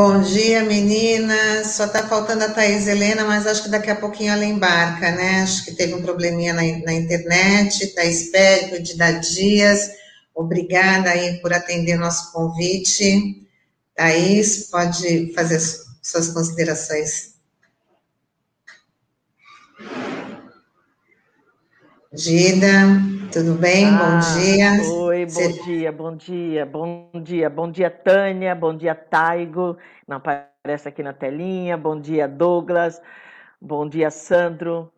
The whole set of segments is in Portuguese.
Bom dia, meninas. Só está faltando a Thais Helena, mas acho que daqui a pouquinho ela embarca, né? Acho que teve um probleminha na, na internet. Thais Périco, de Dias, obrigada aí por atender nosso convite. Thaís, pode fazer suas considerações. Gida, tudo bem? Ah, bom dia. Oi, bom dia, bom dia, bom dia, bom dia, Tânia, bom dia, Taigo, não aparece aqui na telinha, bom dia, Douglas, bom dia, Sandro,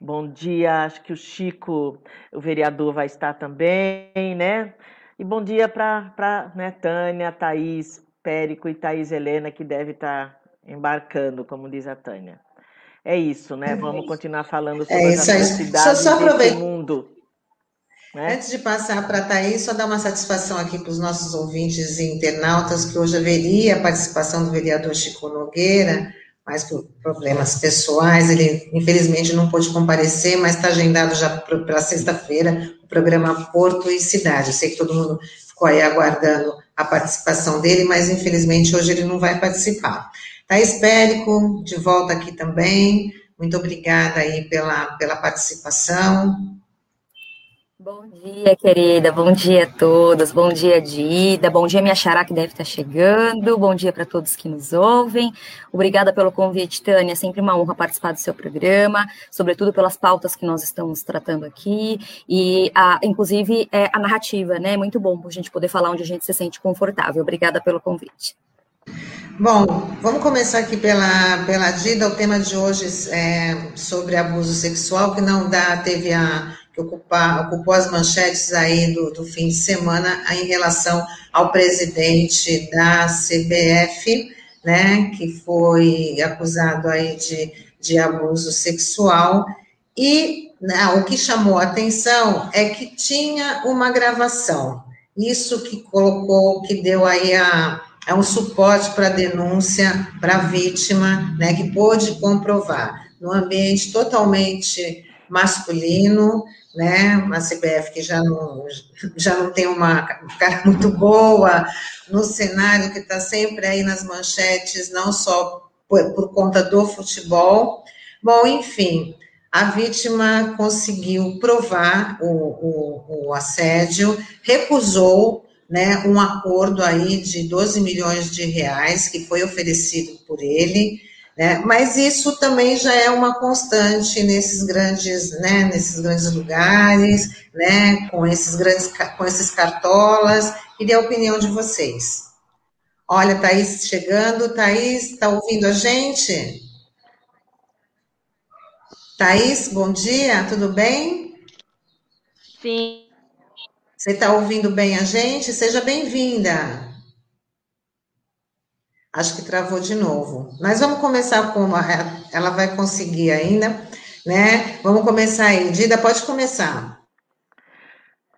bom dia, acho que o Chico, o vereador, vai estar também, né? E bom dia para né, Tânia, Thaís, Périco e Thaís Helena, que deve estar embarcando, como diz a Tânia. É isso, né? Vamos continuar falando sobre é as atrocidades desse mundo. Né? Antes de passar para a Thaís, só dar uma satisfação aqui para os nossos ouvintes e internautas, que hoje haveria a participação do vereador Chico Nogueira, mas por problemas pessoais, ele infelizmente não pôde comparecer, mas está agendado já para sexta-feira o programa Porto e Cidade. Eu sei que todo mundo ficou aí aguardando a participação dele, mas infelizmente hoje ele não vai participar. Thaís Périco, de volta aqui também, muito obrigada aí pela, pela participação. Bom dia, querida. Bom dia a todos. Bom dia, Dida. Bom dia, minha xará que deve estar chegando. Bom dia para todos que nos ouvem. Obrigada pelo convite, Tânia. É sempre uma honra participar do seu programa, sobretudo pelas pautas que nós estamos tratando aqui e, a, inclusive, é, a narrativa, né? É muito bom a gente poder falar onde a gente se sente confortável. Obrigada pelo convite. Bom, vamos começar aqui pela, pela Dida. O tema de hoje é sobre abuso sexual, que não dá, teve a ocupar, ocupou as manchetes aí do, do fim de semana em relação ao presidente da CBF, né, que foi acusado aí de, de abuso sexual, e não, né, o que chamou a atenção é que tinha uma gravação, isso que colocou, que deu aí a, é um suporte para a denúncia para a vítima, né, que pôde comprovar, num ambiente totalmente masculino, né? Uma CBF que já não, já não tem uma cara muito boa, no cenário que está sempre aí nas manchetes, não só por, por conta do futebol. Bom, enfim, a vítima conseguiu provar o, o, o assédio, recusou né, um acordo aí de 12 milhões de reais que foi oferecido por ele, né? Mas isso também já é uma constante nesses grandes, né, nesses grandes lugares, né, com esses grandes, com esses cartolas. Queria a opinião de vocês. Olha, Thaís chegando. Thaís, está ouvindo a gente? Thaís, bom dia, tudo bem? Sim. Você está ouvindo bem a gente? Seja bem-vinda. Acho que travou de novo. Mas vamos começar com uma, ela vai conseguir ainda, né? Vamos começar aí. Dida, pode começar.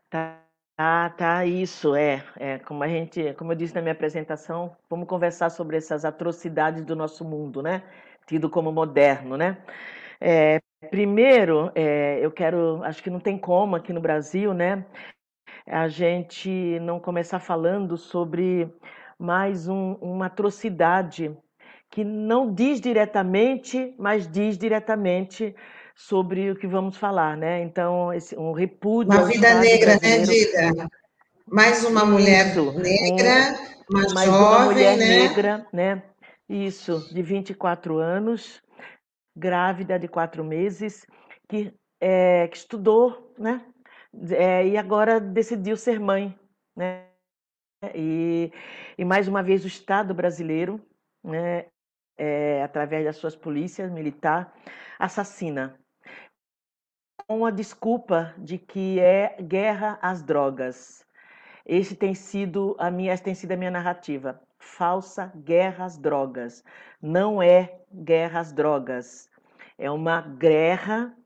Tá, tá, tá isso é, é, como a gente, como eu disse na minha apresentação, vamos conversar sobre essas atrocidades do nosso mundo, né? Tido como moderno, né? É, primeiro, é, eu quero, acho que não tem como aqui no Brasil, né? A gente não começar falando sobre mais um, uma atrocidade que não diz diretamente, mas diz diretamente sobre o que vamos falar, né? Então, esse, um repúdio. Uma vida negra, né, Dida? Mais uma mulher Isso, negra, um, uma mais jovem, uma mulher né? negra, né? Isso, de 24 anos, grávida de quatro meses, que, é, que estudou, né? É, e agora decidiu ser mãe, né? E, e mais uma vez o Estado brasileiro, né, é, através das suas polícias militar, assassina com a desculpa de que é guerra às drogas. Esse tem sido a minha, essa tem sido a minha narrativa. Falsa guerra às drogas. Não é guerra às drogas. É uma guerra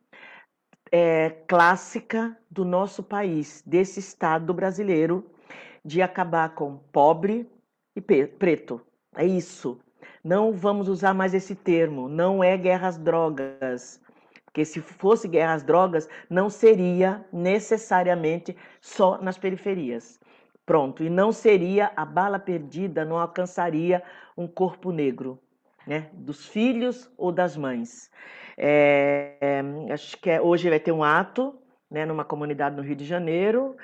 é, clássica do nosso país, desse Estado brasileiro, de acabar com pobre e preto. É isso. Não vamos usar mais esse termo. Não é guerra às drogas. Porque se fosse guerra às drogas, não seria necessariamente só nas periferias. Pronto, e não seria a bala perdida, não alcançaria um corpo negro, né? Dos filhos ou das mães. É, é, acho que é, hoje vai ter um ato, né, numa comunidade no Rio de Janeiro.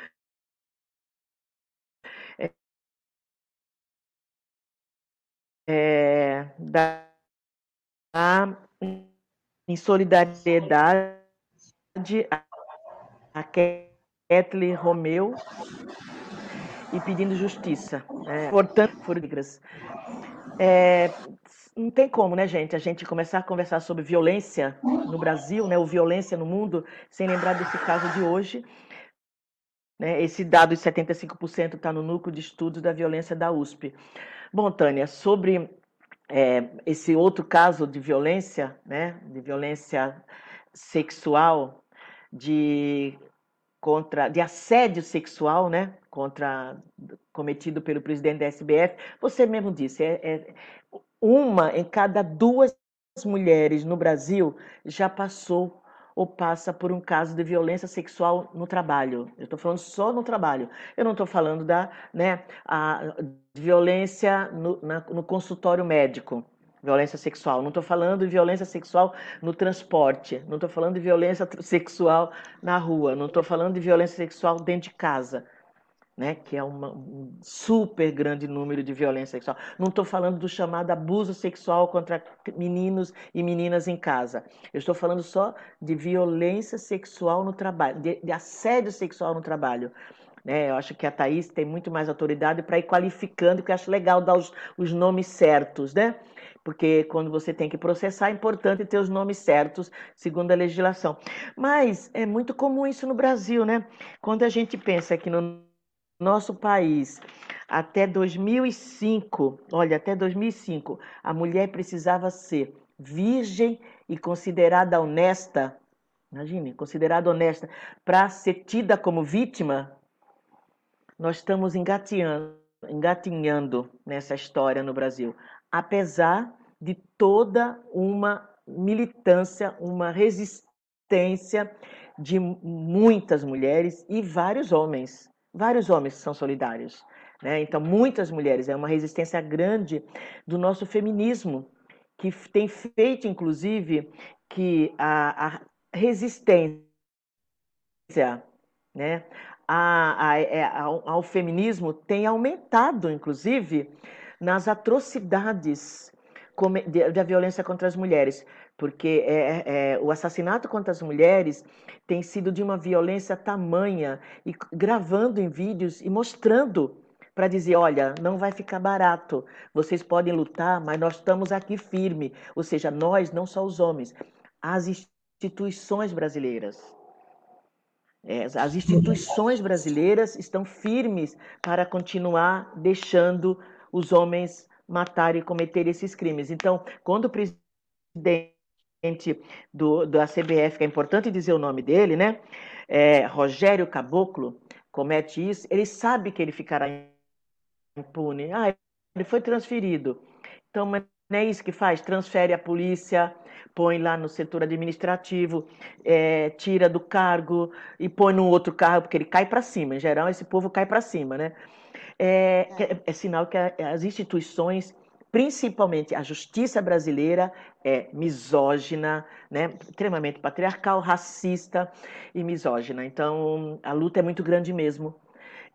É da, em solidariedade a Kathleen Romeu e pedindo justiça. É, portanto, é, não tem como, né, gente, a gente começar a conversar sobre violência no Brasil, né, ou violência no mundo, sem lembrar desse caso de hoje. Né, esse dado de 75% está no núcleo de estudos da violência da USP. Bom, Tânia, sobre é, esse outro caso de violência, né, de violência sexual, de contra de assédio sexual, né, contra cometido pelo presidente da SBF, você mesmo disse, é, é uma em cada duas mulheres no Brasil já passou ou passa por um caso de violência sexual no trabalho. Eu estou falando só no trabalho. Eu não estou falando da né, a violência no, na, no consultório médico violência sexual. Não estou falando de violência sexual no transporte. Não estou falando de violência sexual na rua. Não estou falando de violência sexual dentro de casa. Né, que é uma, um super grande número de violência sexual. Não estou falando do chamado abuso sexual contra meninos e meninas em casa. Eu estou falando só de violência sexual no trabalho, de, de assédio sexual no trabalho. Né? Eu acho que a Thaís tem muito mais autoridade para ir qualificando, que eu acho legal dar os, os nomes certos, né? porque quando você tem que processar, é importante ter os nomes certos, segundo a legislação. Mas é muito comum isso no Brasil, né? Quando a gente pensa que no nosso país, até 2005, olha, até 2005, a mulher precisava ser virgem e considerada honesta, imagine, considerada honesta, para ser tida como vítima, nós estamos engatinhando, engatinhando nessa história no Brasil apesar de toda uma militância, uma resistência de muitas mulheres e vários homens, vários homens são solidários. Né? Então, muitas mulheres, é uma resistência grande do nosso feminismo, que tem feito, inclusive, que a, a resistência né, a, a, é, ao, ao feminismo tem aumentado, inclusive, nas atrocidades da violência contra as mulheres, porque é, é, o assassinato contra as mulheres tem sido de uma violência tamanha e gravando em vídeos e mostrando para dizer, olha, não vai ficar barato, vocês podem lutar, mas nós estamos aqui firme, ou seja, nós, não só os homens, as instituições brasileiras. É, as instituições brasileiras estão firmes para continuar deixando os homens matarem e cometerem esses crimes. Então, quando o presidente do, da CBF, que é importante dizer o nome dele, né? É, Rogério Caboclo, comete isso, ele sabe que ele ficará impune. Ah, ele foi transferido. Então, mas não é isso que faz? Transfere a polícia, põe lá no setor administrativo, é, tira do cargo e põe no outro cargo, porque ele cai para cima. Em geral, esse povo cai para cima, né? é, é, é sinal que as instituições, principalmente a justiça brasileira, é misógina, né? extremamente patriarcal, racista e misógina. Então, a luta é muito grande mesmo.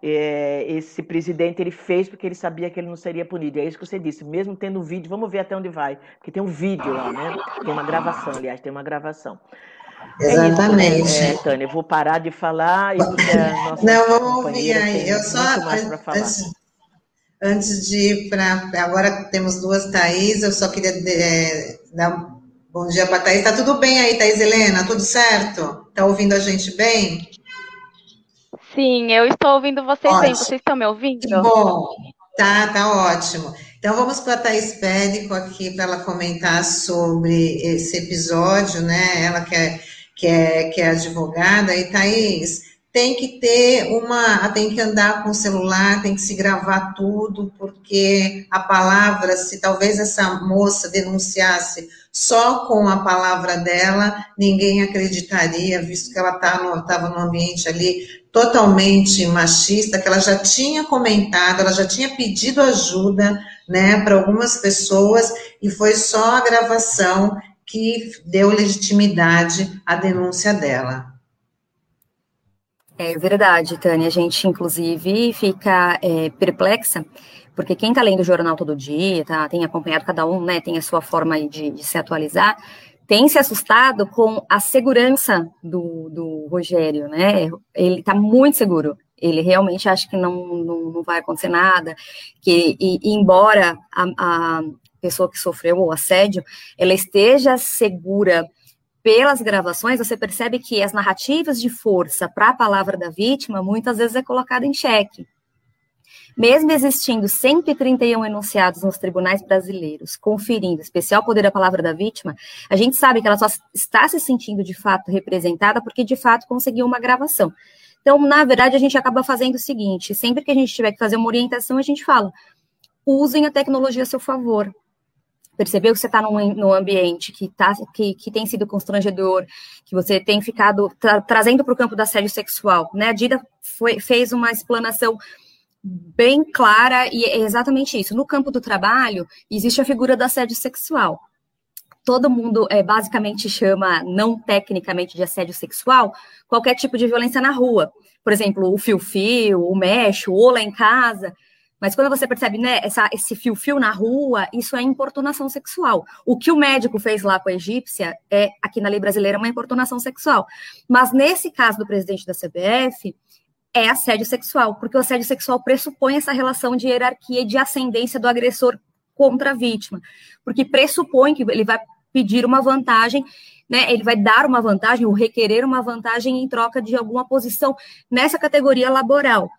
É, esse presidente ele fez porque ele sabia que ele não seria punido. E é isso que você disse, mesmo tendo vídeo, vamos ver até onde vai, porque tem um vídeo lá, né? Tem uma gravação, aliás, tem uma gravação. Exatamente. É isso, né, Tânia, eu vou parar de falar e nossa Não, vamos ouvir aí. Eu só antes, antes de ir para agora temos duas Thaís, eu só queria é, dar bom dia para Thaís. Tá tudo bem aí, Thaís Helena? Tudo certo? Tá ouvindo a gente bem? Sim, eu estou ouvindo vocês ótimo. bem. Vocês estão me ouvindo? Que bom. Tá, tá ótimo. Então vamos para a Thaís Pédico aqui para ela comentar sobre esse episódio, né? Ela que é, que é, que é advogada. E Thaís, tem que ter uma, tem que andar com o celular, tem que se gravar tudo, porque a palavra, se talvez essa moça denunciasse só com a palavra dela, ninguém acreditaria, visto que ela estava tá ambiente ali totalmente machista, que ela já tinha comentado, ela já tinha pedido ajuda, né, para algumas pessoas, e foi só a gravação que deu legitimidade à denúncia dela. É verdade, Tânia. A gente, inclusive, fica é, perplexa, porque quem está lendo o jornal todo dia, tá, tem acompanhado cada um, né, tem a sua forma de, de se atualizar, tem se assustado com a segurança do, do Rogério, né? Ele está muito seguro. Ele realmente acha que não, não, não vai acontecer nada, que e, embora a, a pessoa que sofreu o assédio, ela esteja segura pelas gravações, você percebe que as narrativas de força para a palavra da vítima muitas vezes é colocada em xeque. Mesmo existindo 131 enunciados nos tribunais brasileiros, conferindo especial poder à palavra da vítima, a gente sabe que ela só está se sentindo de fato representada porque de fato conseguiu uma gravação. Então, na verdade, a gente acaba fazendo o seguinte: sempre que a gente tiver que fazer uma orientação, a gente fala, usem a tecnologia a seu favor percebeu que você está num, num, ambiente que, tá, que, que tem sido constrangedor, que você tem ficado tra trazendo para o campo da assédio sexual, né? A Dida foi, fez uma explanação bem clara e é exatamente isso. No campo do trabalho, existe a figura da assédio sexual. Todo mundo é, basicamente chama, não tecnicamente, de assédio sexual, qualquer tipo de violência na rua. Por exemplo, o fio-fio, o mecho, o lá em casa. Mas quando você percebe, né, essa, esse fio-fio na rua, isso é importunação sexual. O que o médico fez lá com a egípcia é, aqui na lei brasileira, uma importunação sexual. Mas nesse caso do presidente da CBF, é assédio sexual, porque o assédio sexual pressupõe essa relação de hierarquia e de ascendência do agressor contra a vítima, porque pressupõe que ele vai pedir uma vantagem, né, ele vai dar uma vantagem ou requerer uma vantagem em troca de alguma posição nessa categoria laboral.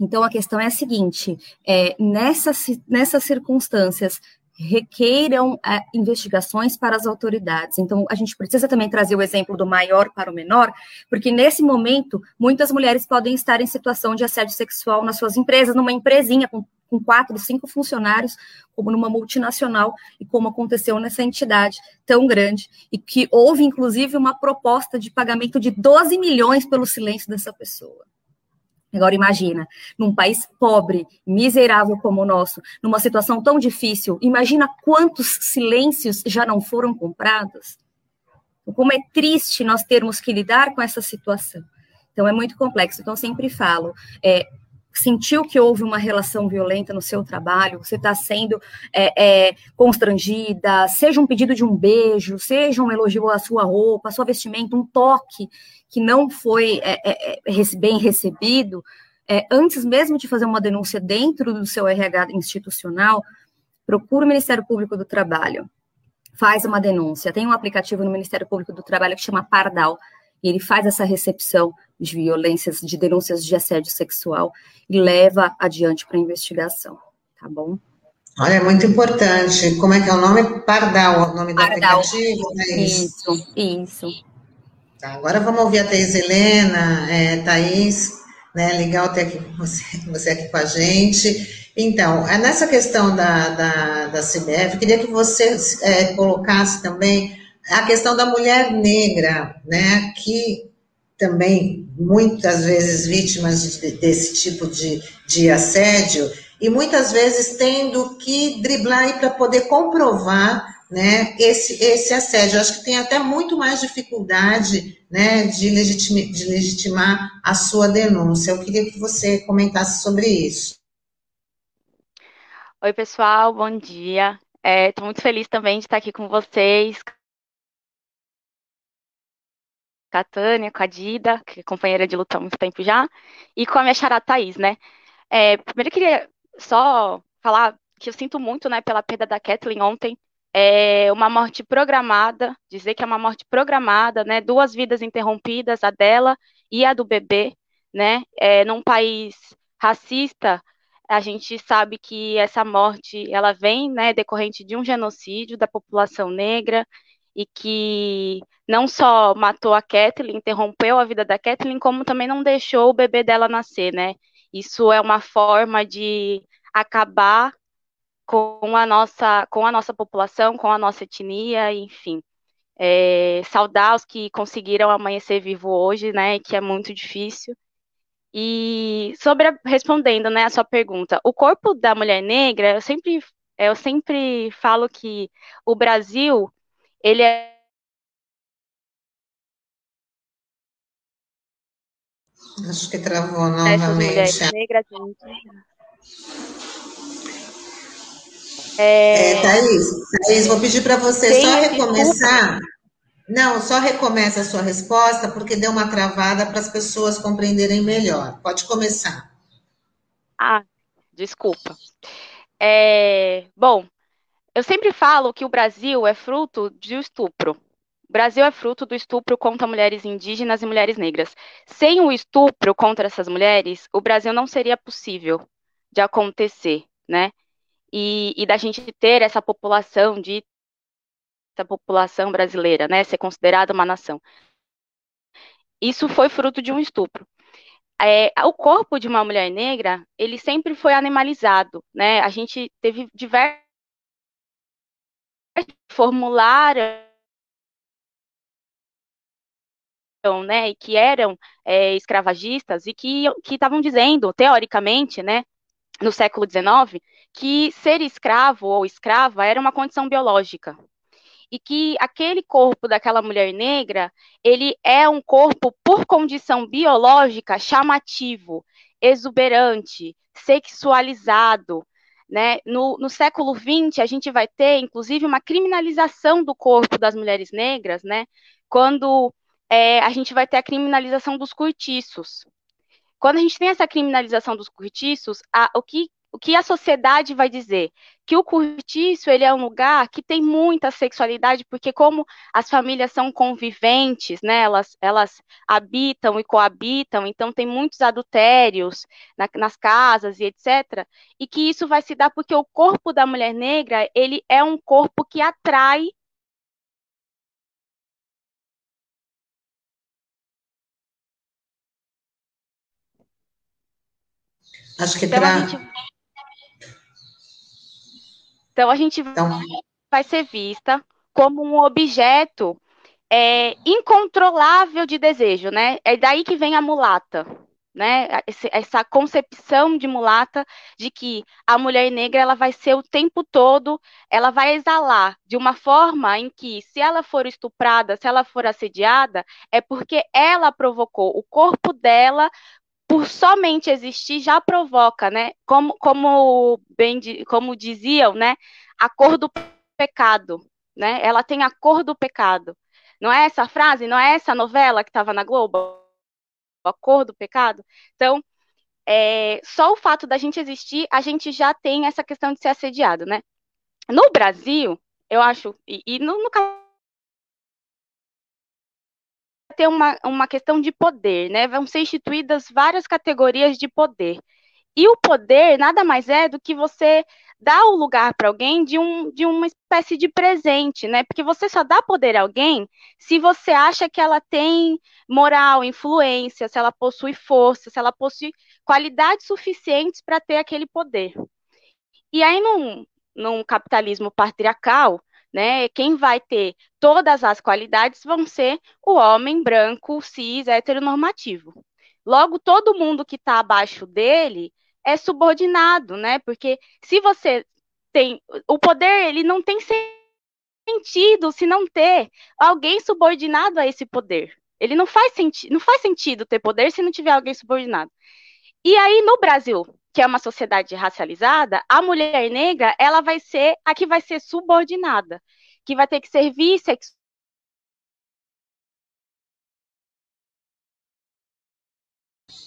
Então, a questão é a seguinte: é, nessas, nessas circunstâncias, requeiram é, investigações para as autoridades. Então, a gente precisa também trazer o exemplo do maior para o menor, porque nesse momento, muitas mulheres podem estar em situação de assédio sexual nas suas empresas, numa empresinha com, com quatro, cinco funcionários, como numa multinacional, e como aconteceu nessa entidade tão grande, e que houve, inclusive, uma proposta de pagamento de 12 milhões pelo silêncio dessa pessoa. Agora imagina, num país pobre, miserável como o nosso, numa situação tão difícil, imagina quantos silêncios já não foram comprados. Como é triste nós termos que lidar com essa situação. Então é muito complexo. Então sempre falo, é, sentiu que houve uma relação violenta no seu trabalho, você está sendo é, é, constrangida, seja um pedido de um beijo, seja um elogio à sua roupa, à sua vestimenta, um toque que não foi é, é, é bem recebido, é, antes mesmo de fazer uma denúncia dentro do seu RH institucional, procura o Ministério Público do Trabalho, faz uma denúncia. Tem um aplicativo no Ministério Público do Trabalho que chama Pardal, e ele faz essa recepção de violências, de denúncias de assédio sexual e leva adiante para a investigação, tá bom? Olha, é muito importante. Como é que é o nome? Pardal, o nome Pardal. do aplicativo? É isso, isso. isso. Tá, agora vamos ouvir a Thais Helena, é, Thaís, né? Legal ter aqui você, você aqui com a gente. Então, é nessa questão da, da, da CBF, queria que você é, colocasse também a questão da mulher negra, né? Que também muitas vezes vítimas de, desse tipo de, de assédio e muitas vezes tendo que driblar para poder comprovar né, esse, esse assédio. Eu acho que tem até muito mais dificuldade né, de, legitima, de legitimar a sua denúncia. Eu queria que você comentasse sobre isso. Oi, pessoal, bom dia. Estou é, muito feliz também de estar aqui com vocês, com a Tânia, com a Dida, que é companheira de luta há muito tempo já, e com a minha xará Thaís, né? É, primeiro eu queria só falar que eu sinto muito, né, pela perda da Kathleen ontem, é uma morte programada, dizer que é uma morte programada, né? Duas vidas interrompidas, a dela e a do bebê, né? É, num país racista, a gente sabe que essa morte ela vem, né, decorrente de um genocídio da população negra e que não só matou a Kathleen, interrompeu a vida da Kathleen, como também não deixou o bebê dela nascer, né? Isso é uma forma de acabar com a nossa, com a nossa população, com a nossa etnia, enfim. É, saudar os que conseguiram amanhecer vivo hoje, né? Que é muito difícil. E sobre a, respondendo, né, a sua pergunta, o corpo da mulher negra, eu sempre, eu sempre falo que o Brasil, ele é Acho que travou novamente. negras é... é, Thaís, Thaís, vou pedir para você só recomeçar. Não, só recomeça a sua resposta, porque deu uma travada para as pessoas compreenderem melhor. Pode começar. Ah, desculpa. É, bom, eu sempre falo que o Brasil é fruto de estupro. O Brasil é fruto do estupro contra mulheres indígenas e mulheres negras. Sem o estupro contra essas mulheres, o Brasil não seria possível de acontecer, né? E, e da gente ter essa população de essa população brasileira, né, ser considerada uma nação. Isso foi fruto de um estupro. É, o corpo de uma mulher negra, ele sempre foi animalizado, né? A gente teve diversos formulários né, que eram é, escravagistas e que estavam dizendo, teoricamente, né, no século XIX, que ser escravo ou escrava era uma condição biológica, e que aquele corpo daquela mulher negra, ele é um corpo por condição biológica chamativo, exuberante, sexualizado, né? No, no, século XX, a gente vai ter, inclusive, uma criminalização do corpo das mulheres negras, né? Quando é, a gente vai ter a criminalização dos cortiços. Quando a gente tem essa criminalização dos cortiços, a, o que o que a sociedade vai dizer? Que o cortiço ele é um lugar que tem muita sexualidade, porque como as famílias são conviventes, né, elas, elas habitam e coabitam, então tem muitos adultérios na, nas casas e etc. E que isso vai se dar porque o corpo da mulher negra ele é um corpo que atrai Acho que então, pra... a gente então, a gente então... vai ser vista como um objeto é, incontrolável de desejo, né? É daí que vem a mulata, né? Essa concepção de mulata de que a mulher negra ela vai ser o tempo todo, ela vai exalar de uma forma em que, se ela for estuprada, se ela for assediada, é porque ela provocou o corpo dela por somente existir já provoca, né? Como, como bem como diziam, né? A cor do pecado, né? Ela tem a cor do pecado. Não é essa frase? Não é essa novela que estava na Globo? A cor do pecado? Então, é, só o fato da gente existir, a gente já tem essa questão de ser assediado, né? No Brasil, eu acho, e, e no, no ter uma, uma questão de poder, né? Vão ser instituídas várias categorias de poder. E o poder nada mais é do que você dar o lugar para alguém de, um, de uma espécie de presente, né? Porque você só dá poder a alguém se você acha que ela tem moral, influência, se ela possui força, se ela possui qualidades suficientes para ter aquele poder. E aí, num, num capitalismo patriarcal, né? Quem vai ter todas as qualidades vão ser o homem branco, cis, heteronormativo. Logo, todo mundo que está abaixo dele é subordinado, né? Porque se você tem o poder, ele não tem sentido se não ter alguém subordinado a esse poder. Ele não faz, não faz sentido ter poder se não tiver alguém subordinado. E aí, no Brasil, que é uma sociedade racializada, a mulher negra, ela vai ser a que vai ser subordinada, que vai ter que servir sexo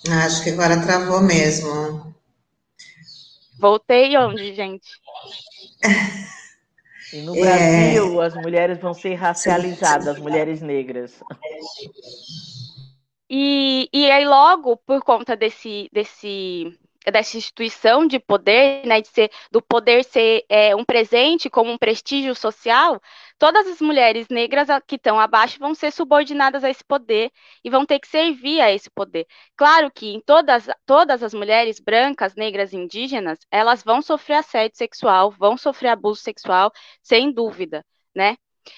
Acho que agora travou mesmo. Voltei onde, gente? E no Brasil, é... as mulheres vão ser racializadas, as mulheres negras. E, e aí, logo, por conta desse, desse dessa instituição de poder, né, de ser, do poder ser é, um presente como um prestígio social, todas as mulheres negras que estão abaixo vão ser subordinadas a esse poder e vão ter que servir a esse poder. Claro que em todas, todas as mulheres brancas, negras indígenas, elas vão sofrer assédio sexual, vão sofrer abuso sexual, sem dúvida, né?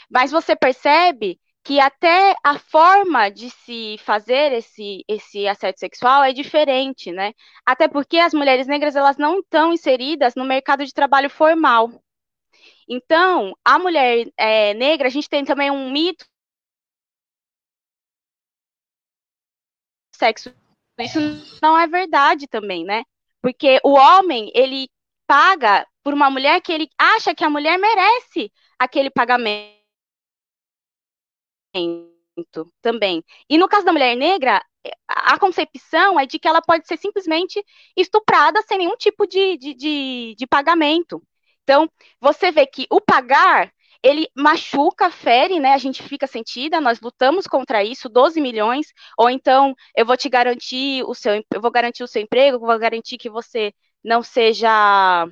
Mas você percebe que até a forma de se fazer esse, esse assédio sexual é diferente, né? Até porque as mulheres negras elas não estão inseridas no mercado de trabalho formal. Então, a mulher é, negra, a gente tem também um mito sexo. Isso não é verdade também, né? Porque o homem, ele paga por uma mulher que ele acha que a mulher merece aquele pagamento também. E no caso da mulher negra, a concepção é de que ela pode ser simplesmente estuprada sem nenhum tipo de, de, de, de pagamento. Então, você vê que o pagar, ele machuca, fere, né? A gente fica sentida, nós lutamos contra isso, 12 milhões, ou então eu vou te garantir o seu, eu vou garantir o seu emprego, vou garantir que você não seja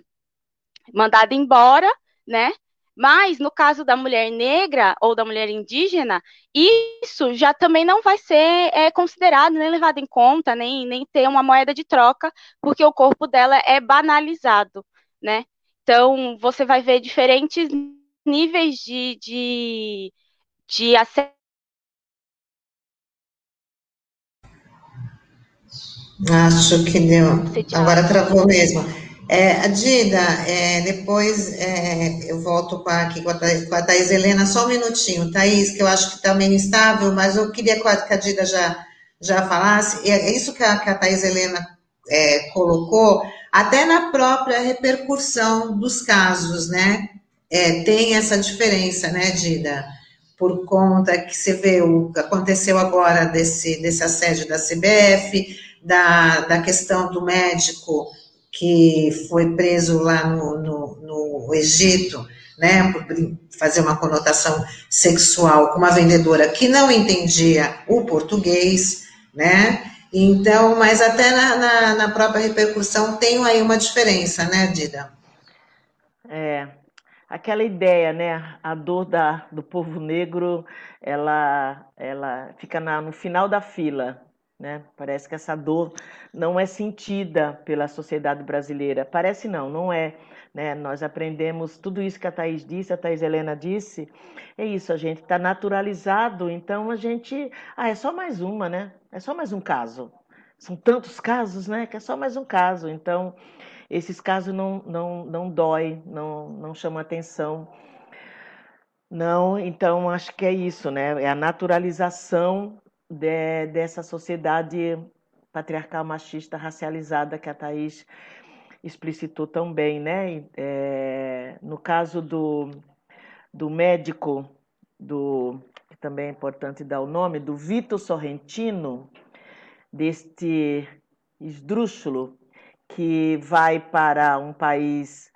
mandada embora, né? Mas no caso da mulher negra ou da mulher indígena, isso já também não vai ser é, considerado, nem levado em conta, nem, nem ter uma moeda de troca, porque o corpo dela é banalizado, né? Então, você vai ver diferentes níveis de, de, de acesso. Acho que deu. Agora travou mesmo. É, Dida, é, depois é, eu volto com aqui com a, Thaís, com a Thaís Helena, só um minutinho, Thaís, que eu acho que está meio instável, mas eu queria que a Dida já, já falasse, é isso que a, que a Thaís Helena é, colocou, até na própria repercussão dos casos, né? É, tem essa diferença, né, Dida? Por conta que você vê o que aconteceu agora desse, desse assédio da CBF, da, da questão do médico que foi preso lá no, no, no Egito, né, por fazer uma conotação sexual com uma vendedora que não entendia o português, né, então, mas até na, na, na própria repercussão tem aí uma diferença, né, Dida? É, aquela ideia, né, a dor da, do povo negro, ela, ela fica na, no final da fila, né? Parece que essa dor não é sentida pela sociedade brasileira. Parece não, não é. Né? Nós aprendemos tudo isso que a Thais disse, a Thais Helena disse. É isso, a gente está naturalizado, então a gente. Ah, é só mais uma, né? É só mais um caso. São tantos casos, né? Que é só mais um caso. Então, esses casos não, não, não dói, não, não chamam atenção. Não, então acho que é isso, né? É a naturalização de, dessa sociedade patriarcal, machista, racializada que a Thaís explicitou tão bem, né? É, no caso do, do médico, do, que também é importante dar o nome, do Vitor Sorrentino, deste esdrúxulo que vai para um país.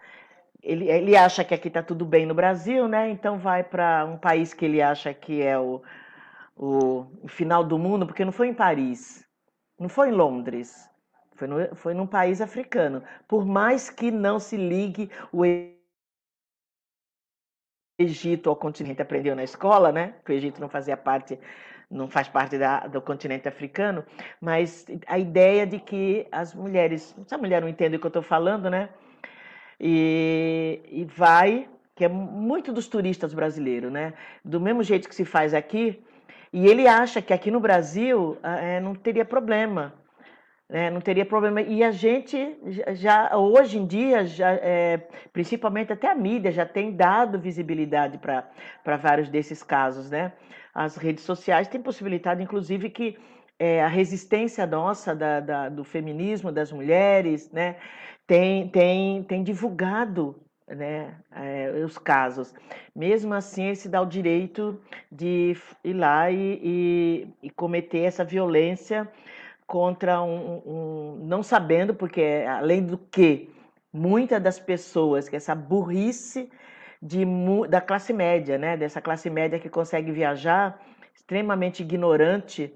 Ele, ele acha que aqui está tudo bem no Brasil, né? Então vai para um país que ele acha que é o, o, final do mundo, porque não foi em Paris, não foi em Londres, foi, no, foi num país africano. Por mais que não se ligue o Egito ao continente, aprendeu na escola, né? Que o Egito não fazia parte, não faz parte da, do continente africano, mas a ideia de que as mulheres, se a mulher não entende o que eu estou falando, né? E, e vai, que é muito dos turistas brasileiros, né? Do mesmo jeito que se faz aqui, e ele acha que aqui no Brasil é, não teria problema. Né? Não teria problema. E a gente já, hoje em dia, já, é, principalmente até a mídia, já tem dado visibilidade para vários desses casos. Né? As redes sociais têm possibilitado, inclusive, que é, a resistência nossa da, da, do feminismo, das mulheres, né, tem, tem, tem divulgado né, é, os casos. Mesmo assim, se dá o direito de ir lá e, e, e cometer essa violência contra um, um, não sabendo, porque além do que muitas das pessoas que essa burrice de, da classe média, né, dessa classe média que consegue viajar extremamente ignorante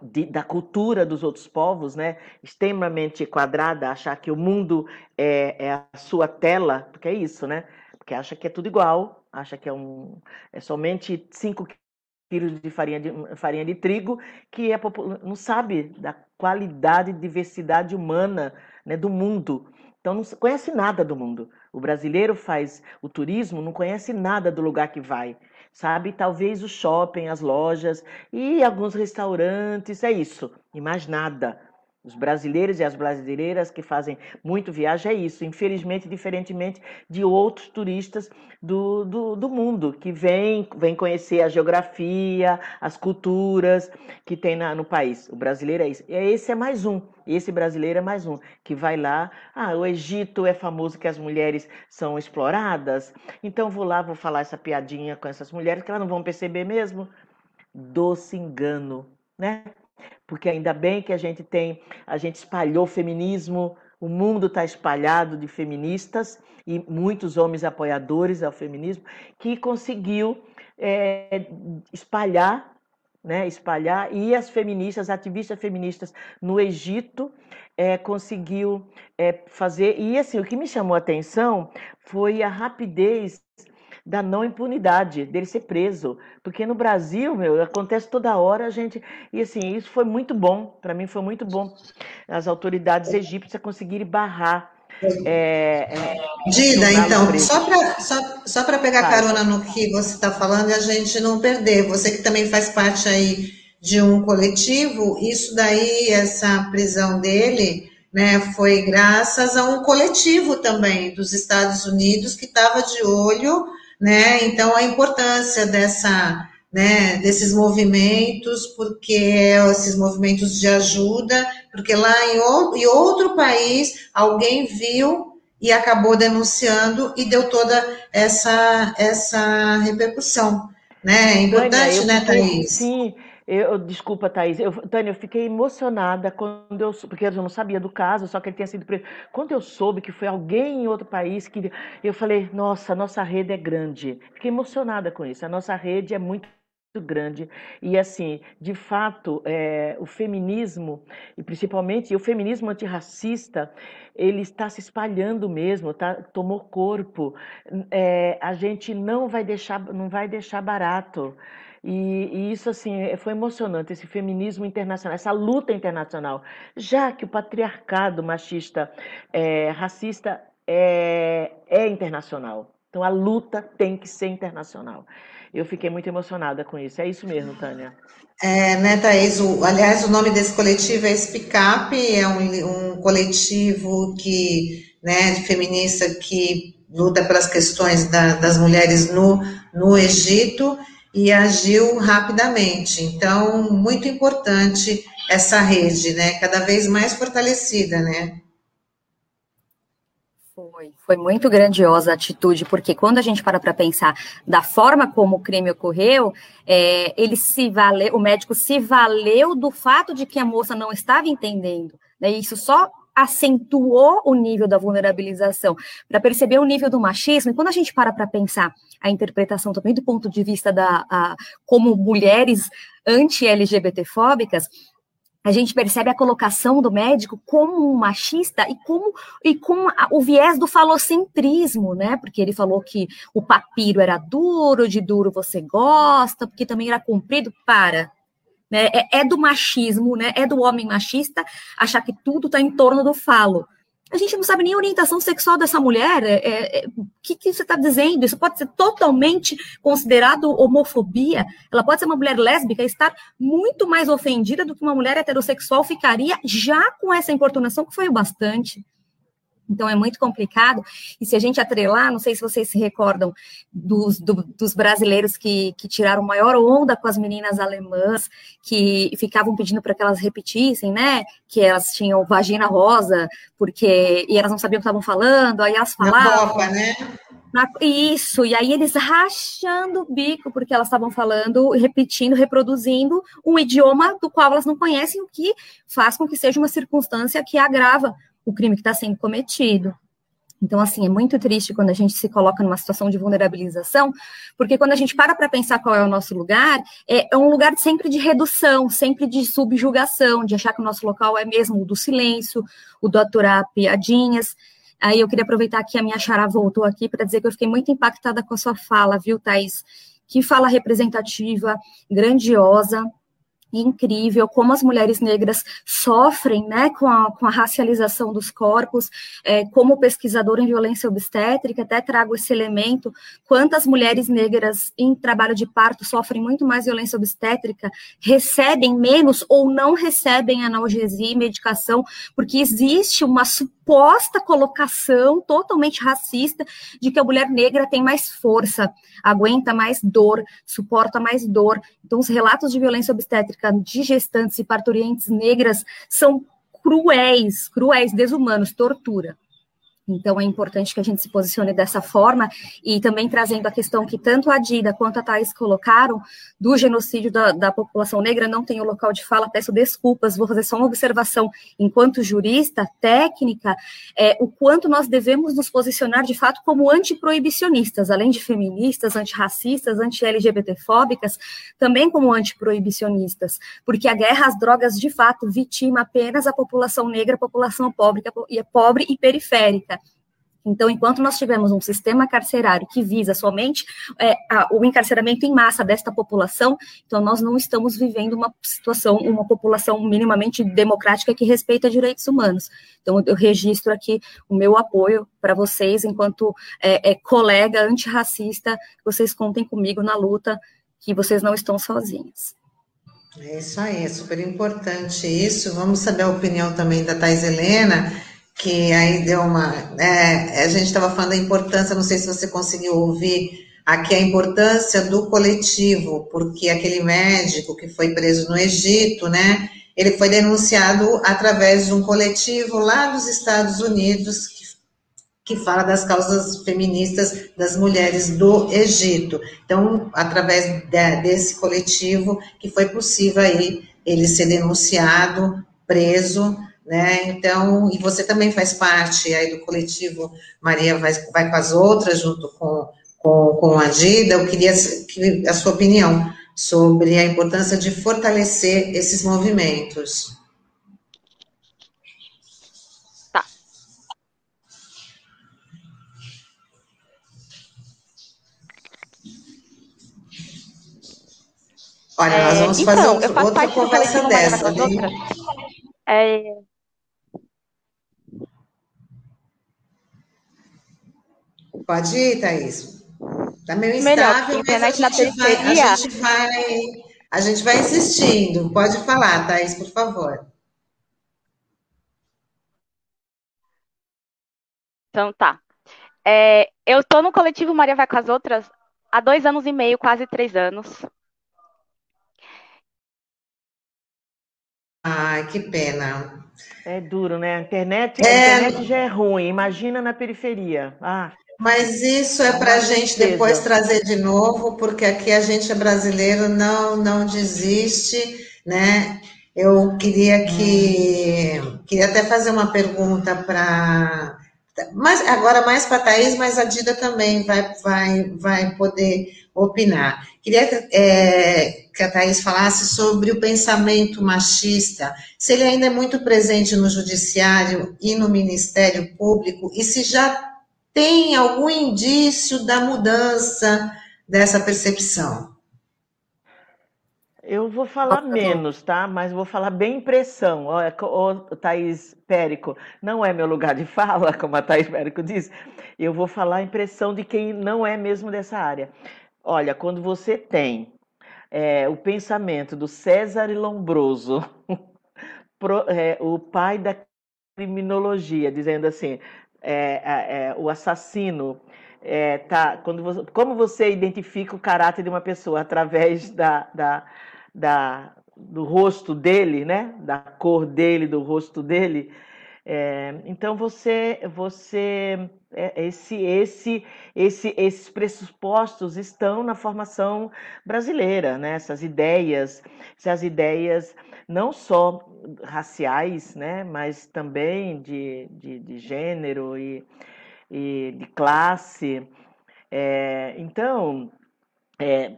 de, da cultura dos outros povos, né? Extremamente quadrada, achar que o mundo é, é, a sua tela, porque é isso, né? Porque acha que é tudo igual, acha que é um é somente 5 quilos de farinha de farinha de trigo, que é não sabe da qualidade e diversidade humana, né, do mundo. Então não conhece nada do mundo. O brasileiro faz o turismo, não conhece nada do lugar que vai sabe? Talvez o shopping, as lojas e alguns restaurantes, é isso, e mais nada. Os brasileiros e as brasileiras que fazem muito viagem é isso, infelizmente, diferentemente de outros turistas do, do, do mundo, que vêm vem conhecer a geografia, as culturas que tem na, no país. O brasileiro é isso. E esse é mais um, esse brasileiro é mais um, que vai lá. Ah, o Egito é famoso que as mulheres são exploradas, então vou lá, vou falar essa piadinha com essas mulheres que elas não vão perceber mesmo. Doce engano, né? Porque ainda bem que a gente tem, a gente espalhou feminismo, o mundo está espalhado de feministas e muitos homens apoiadores ao feminismo que conseguiu é, espalhar, né, espalhar e as feministas, ativistas feministas no Egito é, conseguiu é, fazer e assim o que me chamou a atenção foi a rapidez da não impunidade, dele ser preso. Porque no Brasil, meu, acontece toda hora a gente. E assim, isso foi muito bom, para mim foi muito bom as autoridades egípcias conseguirem barrar. É, é, Dida, então, só para só, só pegar Vai. carona no que você está falando e a gente não perder, você que também faz parte aí de um coletivo, isso daí, essa prisão dele, né, foi graças a um coletivo também dos Estados Unidos que estava de olho né? Então a importância dessa, né, desses movimentos, porque esses movimentos de ajuda, porque lá em outro, em outro país alguém viu e acabou denunciando e deu toda essa essa repercussão, né? É importante, né, Thaís? Sim. Eu, desculpa, Thaís. Eu, Tânia, eu fiquei emocionada quando eu. Porque eu não sabia do caso, só que ele tinha sido preso. Quando eu soube que foi alguém em outro país que. Eu falei, nossa, nossa rede é grande. Fiquei emocionada com isso. A nossa rede é muito grande e assim de fato é, o feminismo e principalmente o feminismo antirracista ele está se espalhando mesmo tá tomou corpo é, a gente não vai deixar não vai deixar barato e, e, isso assim é, foi emocionante esse feminismo internacional, essa luta internacional, já que o patriarcado machista, é, racista é, é internacional. Então a luta tem que ser internacional. Eu fiquei muito emocionada com isso. É isso mesmo, Tânia. É, né, Thaís? O, aliás, o nome desse coletivo é SPICAP, é um, um coletivo que, né, feminista que luta pelas questões da, das mulheres no, no Egito e agiu rapidamente. Então, muito importante essa rede, né? Cada vez mais fortalecida, né? Foi, foi muito grandiosa a atitude, porque quando a gente para para pensar da forma como o crime ocorreu, é, ele se valeu, o médico se valeu do fato de que a moça não estava entendendo. Né? Isso só acentuou o nível da vulnerabilização, para perceber o nível do machismo. E quando a gente para para pensar a interpretação também do ponto de vista da a, como mulheres anti-LGBT-fóbicas, a gente percebe a colocação do médico como um machista e como e com a, o viés do falocentrismo, né? Porque ele falou que o papiro era duro, de duro você gosta, porque também era comprido para né? É, é, do machismo, né? É do homem machista achar que tudo está em torno do falo. A gente não sabe nem a orientação sexual dessa mulher. É, é, é o que, que você está dizendo? Isso pode ser totalmente considerado homofobia. Ela pode ser uma mulher lésbica e estar muito mais ofendida do que uma mulher heterossexual ficaria já com essa importunação, que foi o bastante. Então é muito complicado. E se a gente atrelar, não sei se vocês se recordam dos, do, dos brasileiros que, que tiraram maior onda com as meninas alemãs, que ficavam pedindo para que elas repetissem, né? Que elas tinham vagina rosa, porque e elas não sabiam o que estavam falando, aí elas falavam. Na Copa, né? Na, isso, e aí eles rachando o bico, porque elas estavam falando, repetindo, reproduzindo um idioma do qual elas não conhecem, o que faz com que seja uma circunstância que agrava o crime que está sendo cometido. Então, assim, é muito triste quando a gente se coloca numa situação de vulnerabilização, porque quando a gente para para pensar qual é o nosso lugar, é, é, um lugar sempre de redução, sempre de subjugação, de achar que o nosso local é mesmo o do silêncio, o do aturar piadinhas. Aí eu queria aproveitar que a minha Xará voltou aqui para dizer que eu fiquei muito impactada com a sua fala, viu, Thais? Que fala representativa, grandiosa, incrível como as mulheres negras sofrem né, com, a, com a racialização dos corpos. É, como pesquisadora em violência obstétrica, até trago esse elemento: quantas mulheres negras em trabalho de parto sofrem muito mais violência obstétrica, recebem menos ou não recebem analgesia e medicação, porque existe uma suposta colocação totalmente racista de que a mulher negra tem mais força, aguenta mais dor, suporta mais dor. Então, os relatos de violência obstétrica de gestantes e parturientes negras são cruéis, cruéis, desumanos, tortura. Então, é importante que a gente se posicione dessa forma e também trazendo a questão que tanto a Dida quanto a Thais colocaram do genocídio da, da, população negra, não tenho local de fala, peço desculpas, vou fazer só uma observação enquanto jurista, técnica, é, o quanto nós devemos nos posicionar de fato como antiproibicionistas, além de feministas, antirracistas, anti-LGBTfóbicas, também como antiproibicionistas, porque a guerra às drogas de fato vitima apenas a população negra, a população pobre, e pobre e periférica. Então, enquanto nós tivermos um sistema carcerário que visa somente é, a, o encarceramento em massa desta população, então nós não estamos vivendo uma situação, uma população minimamente democrática que respeita direitos humanos. Então, eu registro aqui o meu apoio para vocês, enquanto é, é, colega antirracista, vocês contem comigo na luta, que vocês não estão sozinhos. É isso aí, é super importante isso. Vamos saber a opinião também da Thais Helena que aí deu uma. É, a gente estava falando da importância, não sei se você conseguiu ouvir aqui a importância do coletivo, porque aquele médico que foi preso no Egito, né? Ele foi denunciado através de um coletivo lá dos Estados Unidos que, que fala das causas feministas das mulheres do Egito. Então, através de, desse coletivo que foi possível aí ele ser denunciado, preso né? Então, e você também faz parte aí do coletivo Maria vai, vai com as outras, junto com, com, com a Dida, eu queria que, a sua opinião sobre a importância de fortalecer esses movimentos. Tá. Olha, é, nós vamos então, fazer outro, outra conversa dessa. É, Pode ir, Thaís. Está meio Melhor, instável, mas a gente, vai, a, gente vai, a gente vai insistindo. Pode falar, Thaís, por favor. Então tá. É, eu estou no coletivo Maria Vai com as Outras há dois anos e meio, quase três anos. Ai, que pena. É duro, né? A internet, a é... internet já é ruim. Imagina na periferia. Ah. Mas isso é para a gente depois trazer de novo, porque aqui a gente é brasileiro, não, não desiste, né? Eu queria que queria até fazer uma pergunta para mas agora mais para a Thaís, mas a Dida também vai, vai, vai poder opinar. Queria é, que a Thaís falasse sobre o pensamento machista, se ele ainda é muito presente no judiciário e no Ministério Público, e se já tem algum indício da mudança dessa percepção? Eu vou falar menos, tá? Mas vou falar bem impressão. Ô, Thaís Périco, não é meu lugar de fala, como a Thaís Périco diz. Eu vou falar impressão de quem não é mesmo dessa área. Olha, quando você tem é, o pensamento do César Lombroso, pro, é, o pai da criminologia, dizendo assim: é, é, o assassino é, tá quando você, como você identifica o caráter de uma pessoa através da, da, da, do rosto dele, né? Da cor dele, do rosto dele. É, então você, você, é, esse, esse, esse, esses pressupostos estão na formação brasileira, né? Essas ideias, essas ideias não só raciais, né, mas também de, de, de gênero e e de classe. É, então, é,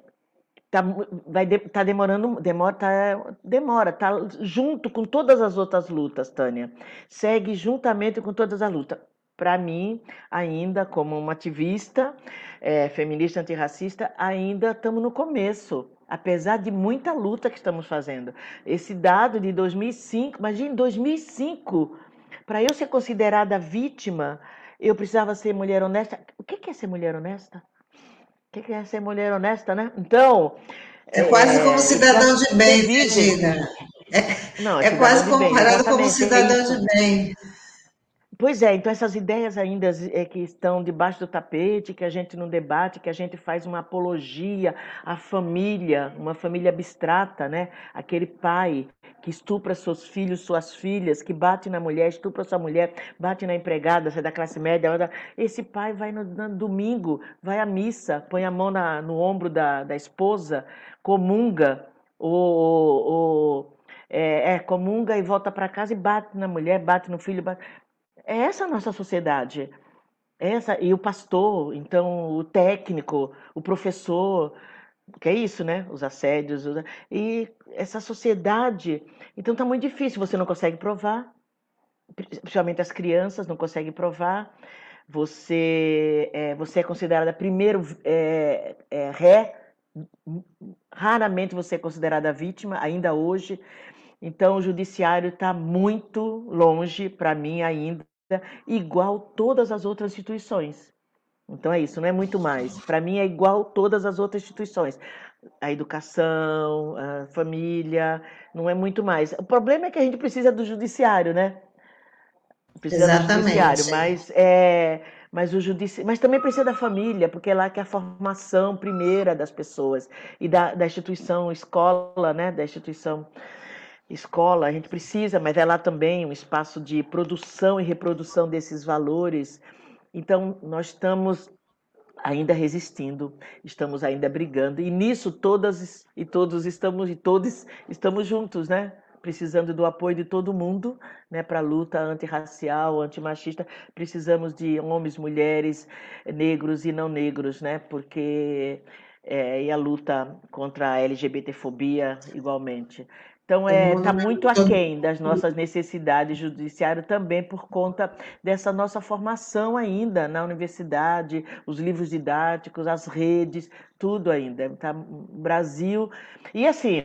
tá, vai de, tá demorando, demora, tá, demora, tá junto com todas as outras lutas, Tânia. Segue juntamente com todas as lutas. Para mim, ainda como uma ativista é, feminista antirracista, ainda estamos no começo, apesar de muita luta que estamos fazendo. Esse dado de 2005, imagine 2005, para eu ser considerada vítima, eu precisava ser mulher honesta. O que é ser mulher honesta? O que é ser mulher honesta, né? Então. É quase é, como cidadão de bem, Regina. É, Não, é, é quase comparado como cidadão de bem. Pois é, então essas ideias ainda é, que estão debaixo do tapete, que a gente não debate, que a gente faz uma apologia à família, uma família abstrata, né? Aquele pai que estupra seus filhos, suas filhas, que bate na mulher, estupra sua mulher, bate na empregada, você é da classe média. Esse pai vai no, no domingo, vai à missa, põe a mão na, no ombro da, da esposa, comunga, ou, é, é, comunga e volta para casa e bate na mulher, bate no filho. Bate... É essa a nossa sociedade. Essa, e o pastor, então o técnico, o professor, que é isso, né? Os assédios. E essa sociedade. Então tá muito difícil, você não consegue provar, principalmente as crianças não conseguem provar. Você é, você é considerada primeiro é, é, ré, raramente você é considerada vítima, ainda hoje. Então o judiciário está muito longe, para mim, ainda, igual todas as outras instituições. Então é isso, não é muito mais. Para mim é igual todas as outras instituições. A educação, a família, não é muito mais. O problema é que a gente precisa do judiciário, né? Precisa Exatamente. do judiciário, mas é, mas o judici... mas também precisa da família, porque é lá que é a formação primeira das pessoas e da, da instituição escola, né? Da instituição escola, a gente precisa, mas é lá também um espaço de produção e reprodução desses valores. Então, nós estamos ainda resistindo, estamos ainda brigando, e nisso todas e todos estamos e todos estamos juntos, né? Precisando do apoio de todo mundo, né, para a luta antirracial, antimachista. Precisamos de homens, mulheres, negros e não negros, né? Porque é, e a luta contra a LGBTfobia igualmente. Então, é, está muito aquém das nossas necessidades judiciário também por conta dessa nossa formação ainda na universidade, os livros didáticos, as redes, tudo ainda. Tá, Brasil. E assim,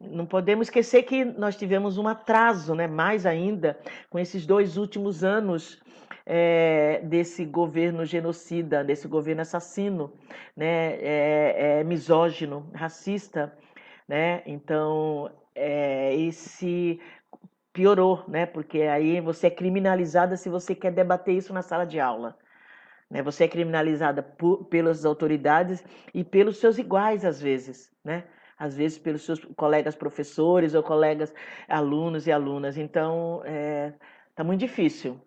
não podemos esquecer que nós tivemos um atraso, né, mais ainda, com esses dois últimos anos é, desse governo genocida, desse governo assassino, né, é, é, misógino, racista. Né? Então, é, esse piorou, né? Porque aí você é criminalizada se você quer debater isso na sala de aula. Né? Você é criminalizada por, pelas autoridades e pelos seus iguais, às vezes, né? Às vezes pelos seus colegas professores ou colegas alunos e alunas. Então, é, tá muito difícil.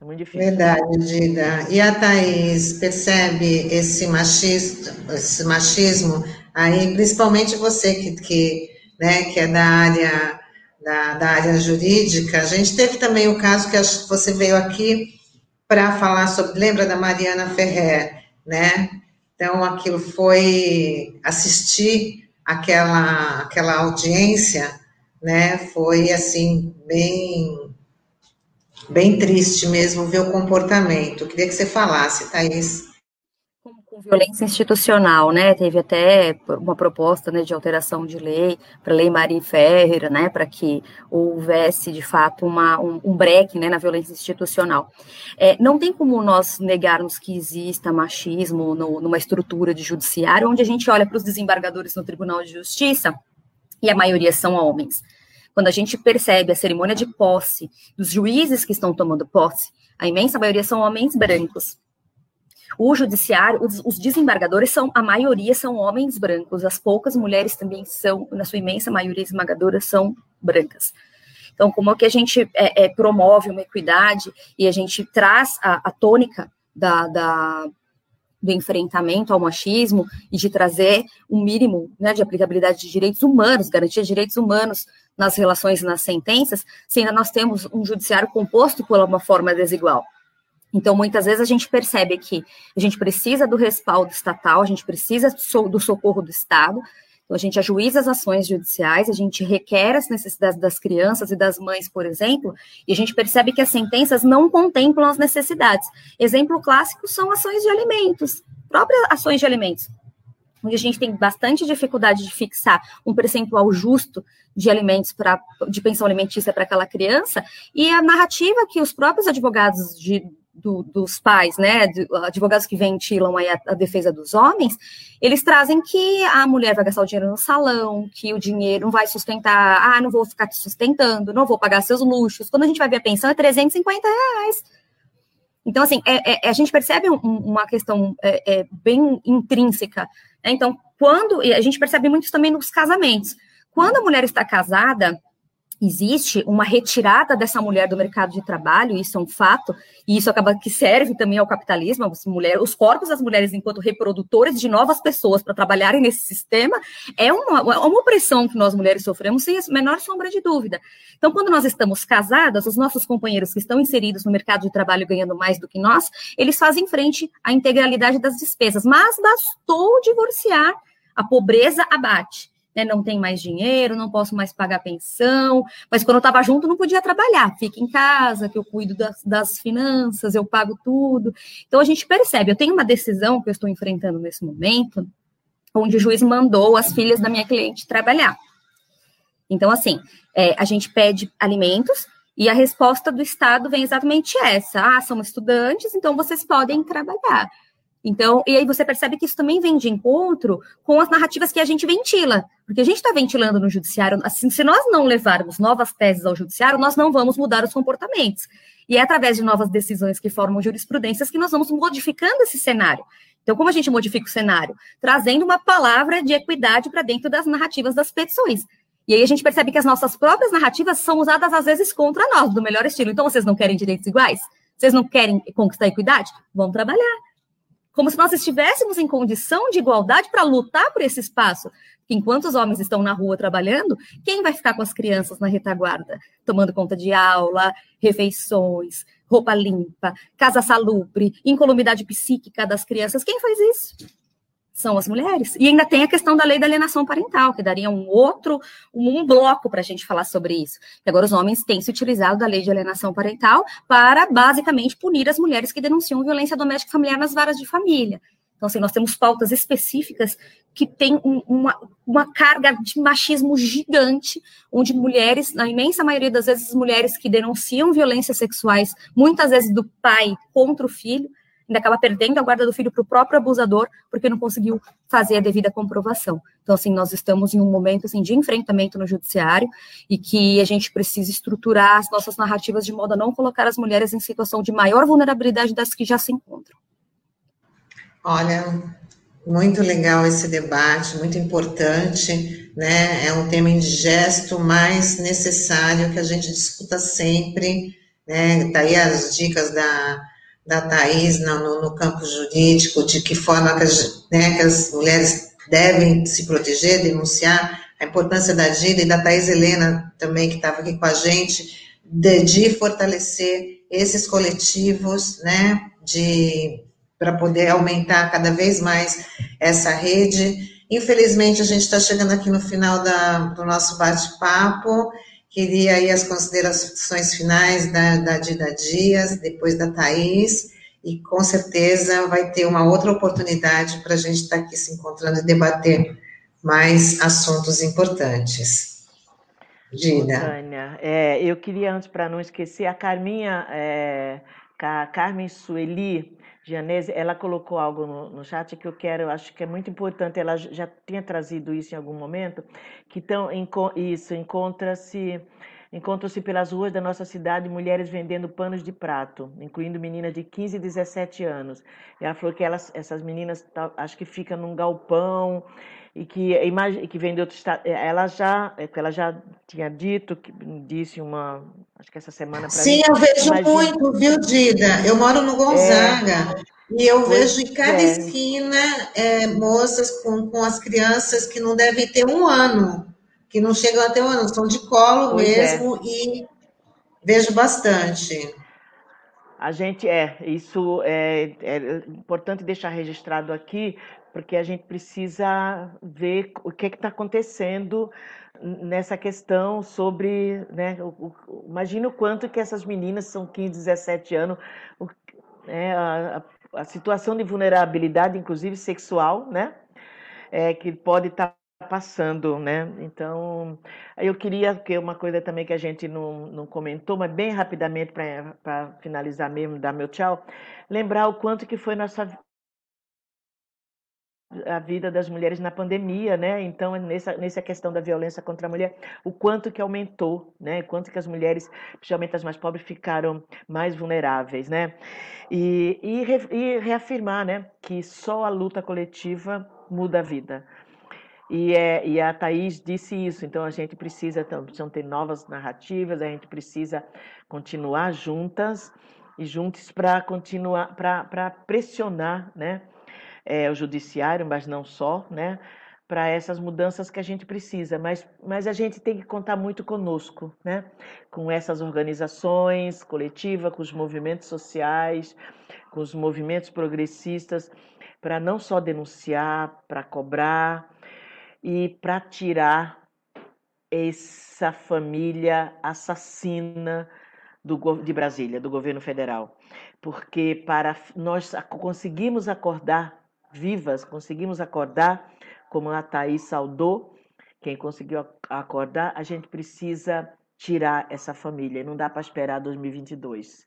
É muito difícil. Verdade, Dida. E a Thaís percebe esse machismo, esse machismo aí, principalmente você que, que né, que é da área, da, da área jurídica. A gente teve também o caso que você veio aqui para falar sobre, lembra da Mariana Ferrer, né? Então, aquilo foi assistir aquela, aquela audiência, né? Foi assim, bem, bem triste mesmo ver o comportamento. Eu queria que você falasse, Thaís violência institucional, né? Teve até uma proposta né, de alteração de lei para a Lei Maria Ferreira, né? Para que houvesse de fato uma, um, um break né, na violência institucional. É, não tem como nós negarmos que exista machismo no, numa estrutura de judiciário, onde a gente olha para os desembargadores no Tribunal de Justiça e a maioria são homens. Quando a gente percebe a cerimônia de posse dos juízes que estão tomando posse, a imensa maioria são homens brancos. O judiciário, os, os, desembargadores são, a maioria são homens brancos, as poucas mulheres também são, na sua imensa maioria esmagadora, são brancas. Então, como é que a gente é, é, promove uma equidade e a gente traz a, a tônica da, da, do enfrentamento ao machismo e de trazer um mínimo né, de aplicabilidade de direitos humanos, garantia de direitos humanos nas relações e nas sentenças, se ainda nós temos um judiciário composto por uma forma desigual. Então, muitas vezes a gente percebe que a gente precisa do respaldo estatal, a gente precisa do socorro do Estado, então, a gente ajuiza as ações judiciais, a gente requer as necessidades das crianças e das mães, por exemplo, e a gente percebe que as sentenças não contemplam as necessidades. Exemplo clássico são ações de alimentos, próprias ações de alimentos, onde a gente tem bastante dificuldade de fixar um percentual justo de alimentos para de pensão alimentícia para aquela criança, e a narrativa que os próprios advogados de, do, dos pais, né, advogados que ventilam aí a, a, defesa dos homens, eles trazem que a mulher vai gastar o dinheiro no salão, que o dinheiro não vai sustentar, ah, não vou ficar te sustentando, não vou pagar seus luxos. Quando a gente vai ver a pensão, é 350 reais. Então, assim, é, é, a gente percebe um, uma questão é, é bem intrínseca. Né? Então, quando, a gente percebe muito também nos casamentos. Quando a mulher está casada, existe uma retirada dessa mulher do mercado de trabalho, isso é um fato, e isso acaba que serve também ao capitalismo, mulher, os corpos das mulheres enquanto reprodutores de novas pessoas para trabalharem nesse sistema, é uma, é uma opressão que nós mulheres sofremos sem a menor sombra de dúvida. Então, quando nós estamos casadas, os nossos companheiros que estão inseridos no mercado de trabalho ganhando mais do que nós, eles fazem frente à integralidade das despesas, mas bastou divorciar, a pobreza abate né, não tem mais dinheiro, não posso mais pagar pensão, mas quando eu estava junto não podia trabalhar, fica em casa, que eu cuido das, das, finanças, eu pago tudo. Então a gente percebe, eu tenho uma decisão que eu estou enfrentando nesse momento, onde o juiz mandou as filhas da minha cliente trabalhar. Então, assim, é, a gente pede alimentos e a resposta do Estado vem exatamente essa: ah, são estudantes, então vocês podem trabalhar. Então, e aí você percebe que isso também vem de encontro com as narrativas que a gente ventila, porque a gente está ventilando no judiciário, assim, se nós não levarmos novas teses ao judiciário, nós não vamos mudar os comportamentos. E é através de novas decisões que formam jurisprudências que nós vamos modificando esse cenário. Então, como a gente modifica o cenário? Trazendo uma palavra de equidade para dentro das narrativas das petições. E aí a gente percebe que as nossas próprias narrativas são usadas às vezes contra nós, do melhor estilo. Então, vocês não querem direitos iguais? Vocês não querem conquistar equidade? Vão trabalhar como se nós estivéssemos em condição de igualdade para lutar por esse espaço. Enquanto os homens estão na rua trabalhando, quem vai ficar com as crianças na retaguarda? Tomando conta de aula, refeições, roupa limpa, casa salubre, incolumidade psíquica das crianças. Quem faz isso? São as mulheres. E ainda tem a questão da lei da alienação parental, que daria um outro, um, bloco para a gente falar sobre isso. E agora os homens têm se utilizado da lei de alienação parental para basicamente punir as mulheres que denunciam violência doméstica familiar nas varas de família. Então, assim, nós temos pautas específicas que têm um, uma, uma carga de machismo gigante, onde mulheres, na imensa maioria das vezes, mulheres que denunciam violências sexuais, muitas vezes do pai contra o filho, ainda acaba perdendo a guarda do filho para o próprio abusador, porque não conseguiu fazer a devida comprovação. Então, assim, nós estamos em um momento assim, de enfrentamento no judiciário e que a gente precisa estruturar as nossas narrativas de modo a não colocar as mulheres em situação de maior vulnerabilidade das que já se encontram. Olha, muito legal esse debate, muito importante, né? É um tema indigesto, mas necessário que a gente discuta sempre, né? Tá aí as dicas da da Thais no, no, campo jurídico, de que forma que as, né, que as mulheres devem se proteger, denunciar, a importância da Gida e da Thais Helena também, que estava aqui com a gente, de, de fortalecer esses coletivos, né, de para poder aumentar cada vez mais essa rede. Infelizmente, a gente está chegando aqui no final da, do nosso bate-papo. Queria aí as considerações finais da, da Dida Dias, depois da Thaís, e com certeza vai ter uma outra oportunidade para a gente estar tá aqui se encontrando e debater mais assuntos importantes. Dida. Tânia, é, eu queria, antes, para não esquecer, a Carminha, é, a Carmen Sueli, Gianese, ela colocou algo no, no chat que eu quero, acho que é muito importante, ela já tinha trazido isso em algum momento, que tão, isso encontra-se encontram-se pelas ruas da nossa cidade mulheres vendendo panos de prato, incluindo meninas de 15 e 17 anos. E ela falou que elas, essas meninas, acho que ficam num galpão e que, que vem de outro estado. É, ela já, é, ela já tinha dito, que disse uma, acho que essa semana para Sim, eu vejo muito, viu, Dida? Eu moro no Gonzaga. É, e eu vejo em cada é. esquina é, moças com, com as crianças que não devem ter um ano, que não chegam a ter um ano, são de colo pois é. mesmo, e vejo bastante. A gente é, isso é, é importante deixar registrado aqui, porque a gente precisa ver o que está acontecendo nessa questão sobre, né, o, o, imagina o quanto que essas meninas são 15, 17 anos, o, é, a, a, situação de vulnerabilidade, inclusive sexual, né, é, que pode estar tá passando, né? Então, eu queria que uma coisa também que a gente não, não comentou, mas bem rapidamente para finalizar mesmo, dar meu tchau, lembrar o quanto que foi nossa a vida das mulheres na pandemia, né? Então, nessa, nessa questão da violência contra a mulher, o quanto que aumentou, né? Quanto que as mulheres, principalmente as mais pobres, ficaram mais vulneráveis, né? E, e, e reafirmar, né? Que só a luta coletiva muda a vida. E, é, e a Thaís disse isso, então a gente precisa, precisam ter novas narrativas, a gente precisa continuar juntas e juntos para continuar, para pressionar, né? É, o judiciário, mas não só, né? para essas mudanças que a gente precisa, mas, mas a gente tem que contar muito conosco, né? com essas organizações coletivas, com os movimentos sociais, com os movimentos progressistas, para não só denunciar, para cobrar e para tirar essa família assassina do, de Brasília, do governo federal. Porque para nós conseguimos acordar vivas, conseguimos acordar, como a Thaís saudou, quem conseguiu acordar, a gente precisa tirar essa família, não dá para esperar 2022.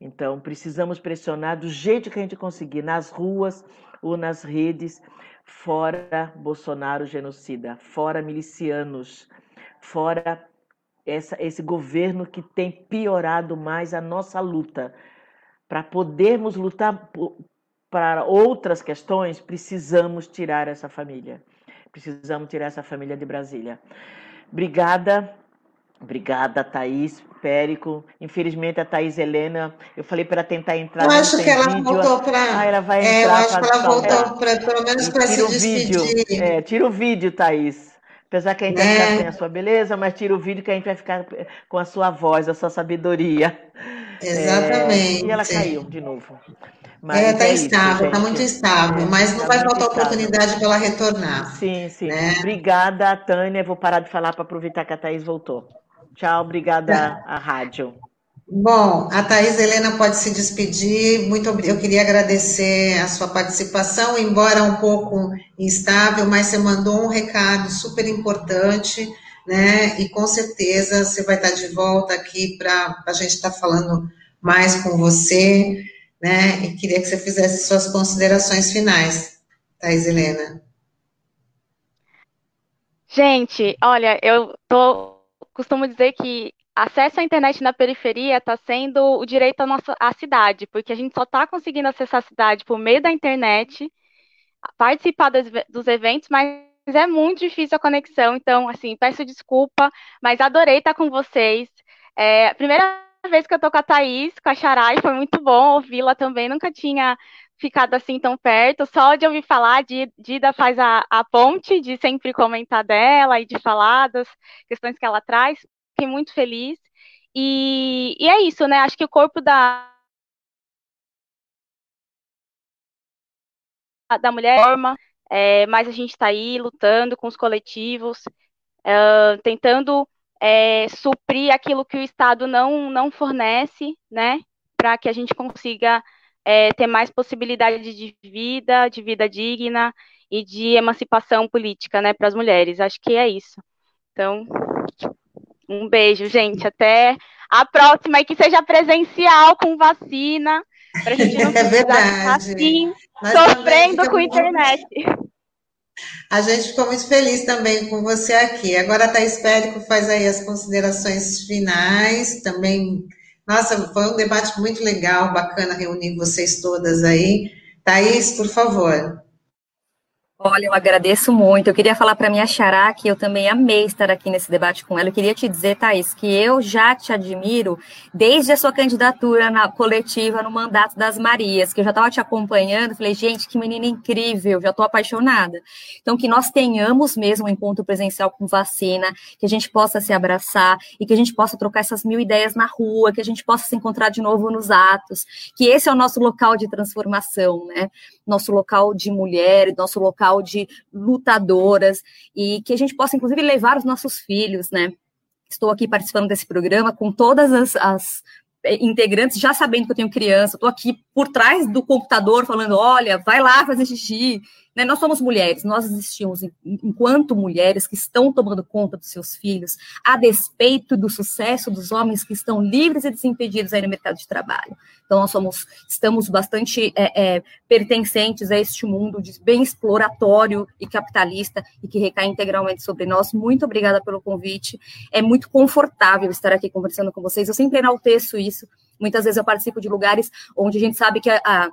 Então, precisamos pressionar do jeito que a gente conseguir, nas ruas ou nas redes, fora Bolsonaro genocida, fora milicianos, fora essa, esse governo que tem piorado mais a nossa luta. Para podermos lutar para outras questões, precisamos tirar essa família. Precisamos tirar essa família de Brasília. Obrigada, obrigada, Thaís, Périco. Infelizmente, a Thaís Helena, eu falei para tentar entrar. Eu acho que ela vídeo. voltou para. Ah, ela vai é, entrar. Eu acho que ela voltou para, pelo menos, para se despedir. É, tira o vídeo, Thaís. Apesar que a gente vai ficar sem a sua beleza, mas tira o vídeo que a gente vai ficar com a sua voz, a sua sabedoria. Exatamente. É, e ela caiu de novo. Mas é, está é estável, está muito estável, mas não tá vai faltar oportunidade para ela retornar. Sim, sim. Né? Obrigada, Tânia. Vou parar de falar para aproveitar que a Thaís voltou. Tchau, obrigada à rádio. Bom, a Thaís Helena pode se despedir. Muito eu queria agradecer a sua participação, embora um pouco instável, mas você mandou um recado super importante, né? E com certeza você vai estar de volta aqui para a gente estar falando mais com você né? E queria que você fizesse suas considerações finais, Thais Helena. Gente, olha, eu tô, costumo dizer que acesso à internet na periferia está sendo o direito à nossa à cidade, porque a gente só está conseguindo acessar a cidade por meio da internet, participar dos, dos eventos, mas é muito difícil a conexão. Então, assim, peço desculpa, mas adorei estar com vocês. É, primeira vez que eu tô com a Thaís, com a Charai, foi muito bom ouvi-la também, nunca tinha ficado assim tão perto, só de ouvir falar, de Dida faz a, a ponte, de sempre comentar dela e de falar das questões que ela traz, fiquei muito feliz, e, e é isso, né, acho que o corpo da da mulher forma, é, mas a gente está aí lutando com os coletivos, é, tentando é, suprir aquilo que o Estado não, não fornece, né, para que a gente consiga é, ter mais possibilidade de vida, de vida digna e de emancipação política, né, para as mulheres. Acho que é isso. Então, um beijo, gente. Até a próxima e que seja presencial com vacina, para a gente não é precisar assim, sofrendo com a internet. A gente ficou muito feliz também com você aqui. Agora a Thaís Périco faz aí as considerações finais, também. Nossa, foi um debate muito legal, bacana reunir vocês todas aí. Thaís, por favor. Olha, eu agradeço muito. Eu queria falar para minha Xará que eu também amei estar aqui nesse debate com ela. Eu queria te dizer, Thaís, que eu já te admiro desde a sua candidatura na coletiva no mandato das Marias, que eu já estava te acompanhando. Falei, gente, que menina incrível, já estou apaixonada. Então, que nós tenhamos mesmo um encontro presencial com vacina, que a gente possa se abraçar e que a gente possa trocar essas mil ideias na rua, que a gente possa se encontrar de novo nos atos, que esse é o nosso local de transformação, né? Nosso local de mulher, nosso local de lutadoras e que a gente possa, inclusive, levar os nossos filhos, né? Estou aqui participando desse programa com todas as, as integrantes já sabendo que eu tenho criança, estou aqui por trás do computador falando, olha, vai lá fazer xixi, né? Nós somos mulheres, nós existimos enquanto mulheres que estão tomando conta dos seus filhos, a despeito do sucesso dos homens que estão livres e desimpedidos aí no mercado de trabalho. Então, nós somos, estamos bastante é, é, pertencentes a este mundo de bem exploratório e capitalista e que recai integralmente sobre nós. Muito obrigada pelo convite. É muito confortável estar aqui conversando com vocês. Eu sempre enalteço isso. Muitas vezes eu participo de lugares onde a gente sabe que a, a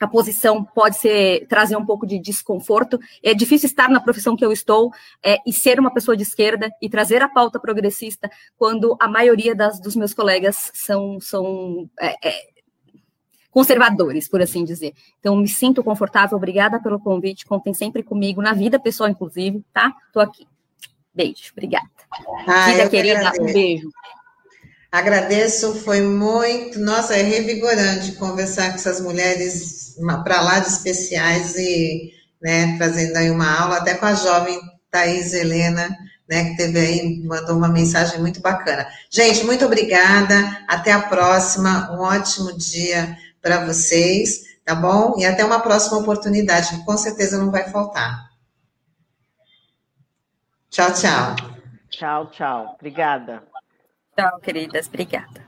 a posição pode ser trazer um pouco de desconforto. É difícil estar na profissão que eu estou é, e ser uma pessoa de esquerda e trazer a pauta progressista quando a maioria das, dos meus colegas são, são é, é, conservadores, por assim dizer. Então, me sinto confortável. Obrigada pelo convite. Contem sempre comigo, na vida pessoal, inclusive, tá? Estou aqui. Beijo. Obrigada. Ah, vida querida, um beijo. Agradeço, foi muito, nossa, é revigorante conversar com essas mulheres para lá de especiais e né, trazendo aí uma aula, até com a jovem Thais Helena, né, que teve aí, mandou uma mensagem muito bacana. Gente, muito obrigada, até a próxima, um ótimo dia para vocês, tá bom? E até uma próxima oportunidade, que com certeza não vai faltar. Tchau, tchau. Tchau, tchau. Obrigada. Tchau, queridas. Obrigada.